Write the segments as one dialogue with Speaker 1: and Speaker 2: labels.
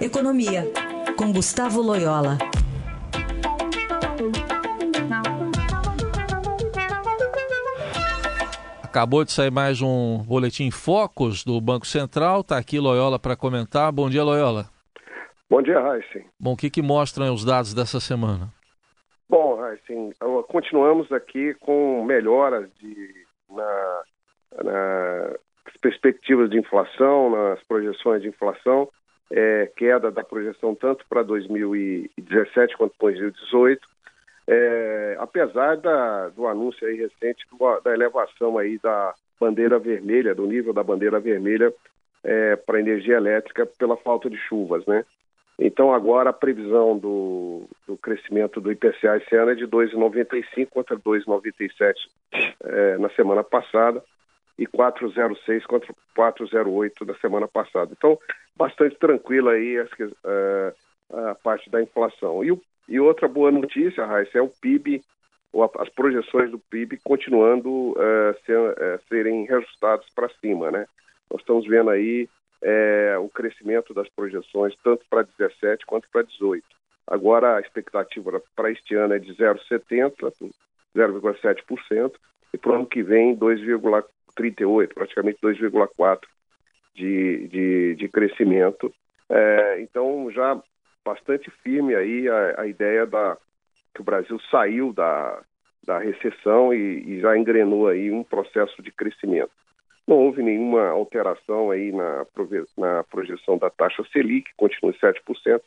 Speaker 1: Economia, com Gustavo Loyola.
Speaker 2: Acabou de sair mais um boletim Focus do Banco Central. Está aqui Loyola para comentar. Bom dia, Loyola.
Speaker 3: Bom dia, Raíssen.
Speaker 2: Bom, o que, que mostram os dados dessa semana?
Speaker 3: Bom, Raíssen, continuamos aqui com melhoras de, na, nas perspectivas de inflação, nas projeções de inflação, é, queda da projeção tanto para 2017 quanto 2018, é, apesar da, do anúncio aí recente do, da elevação aí da bandeira vermelha, do nível da bandeira vermelha é, para energia elétrica pela falta de chuvas, né? Então agora a previsão do, do crescimento do IPCA esse ano é de 2,95 contra 2,97 é, na semana passada e 4,06 contra 4,08 da semana passada. Então bastante tranquila aí a, é, a parte da inflação. E, e outra boa notícia, Raíssa, é o PIB, as projeções do PIB continuando uh, ser, uh, serem reajustadas para cima, né? Nós estamos vendo aí o crescimento das projeções tanto para 17 quanto para 18. Agora a expectativa para este ano é de 0,70, 0,7%, e para o ano que vem 2,38, praticamente 2,4% de, de, de crescimento. É, então já bastante firme aí a, a, ideia da que o Brasil saiu da, da recessão e, e já engrenou aí um processo de crescimento. Não houve nenhuma alteração aí na, na projeção da taxa Selic, continua em 7%,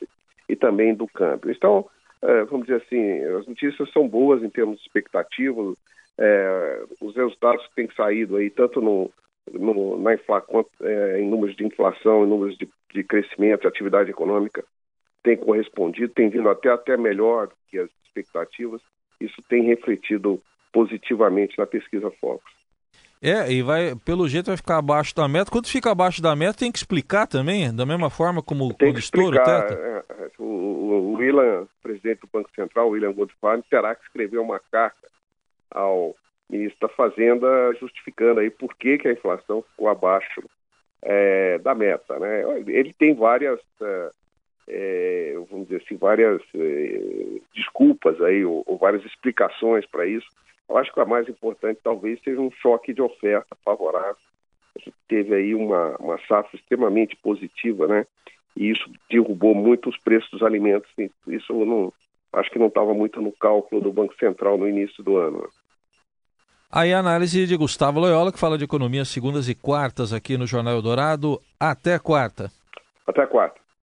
Speaker 3: e também do câmbio. Então, é, vamos dizer assim, as notícias são boas em termos de expectativas, é, os resultados que têm saído aí, tanto no, no, na infla, quanto, é, em números de inflação, em números de, de crescimento, de atividade econômica, tem correspondido, tem vindo até, até melhor que as expectativas. Isso tem refletido positivamente na pesquisa Focus.
Speaker 2: É, e vai, pelo jeito vai ficar abaixo da meta. Quando fica abaixo da meta, tem que explicar também, da mesma forma como
Speaker 3: tem
Speaker 2: quando estoura o teto?
Speaker 3: É, é, o, o William, presidente do Banco Central, William Goldfarb, terá que escrever uma carta ao ministro da Fazenda justificando aí por que, que a inflação ficou abaixo é, da meta. Né? Ele tem várias, é, é vamos dizer assim, várias é, desculpas aí, ou, ou várias explicações para isso. Eu acho que a mais importante talvez seja um choque de oferta favorável. A gente teve aí uma, uma safra extremamente positiva, né? E isso derrubou muito os preços dos alimentos. Isso não, acho que não estava muito no cálculo do Banco Central no início do ano.
Speaker 2: Aí a análise de Gustavo Loyola, que fala de economia segundas e quartas aqui no Jornal Eldorado. Até quarta.
Speaker 3: Até quarta.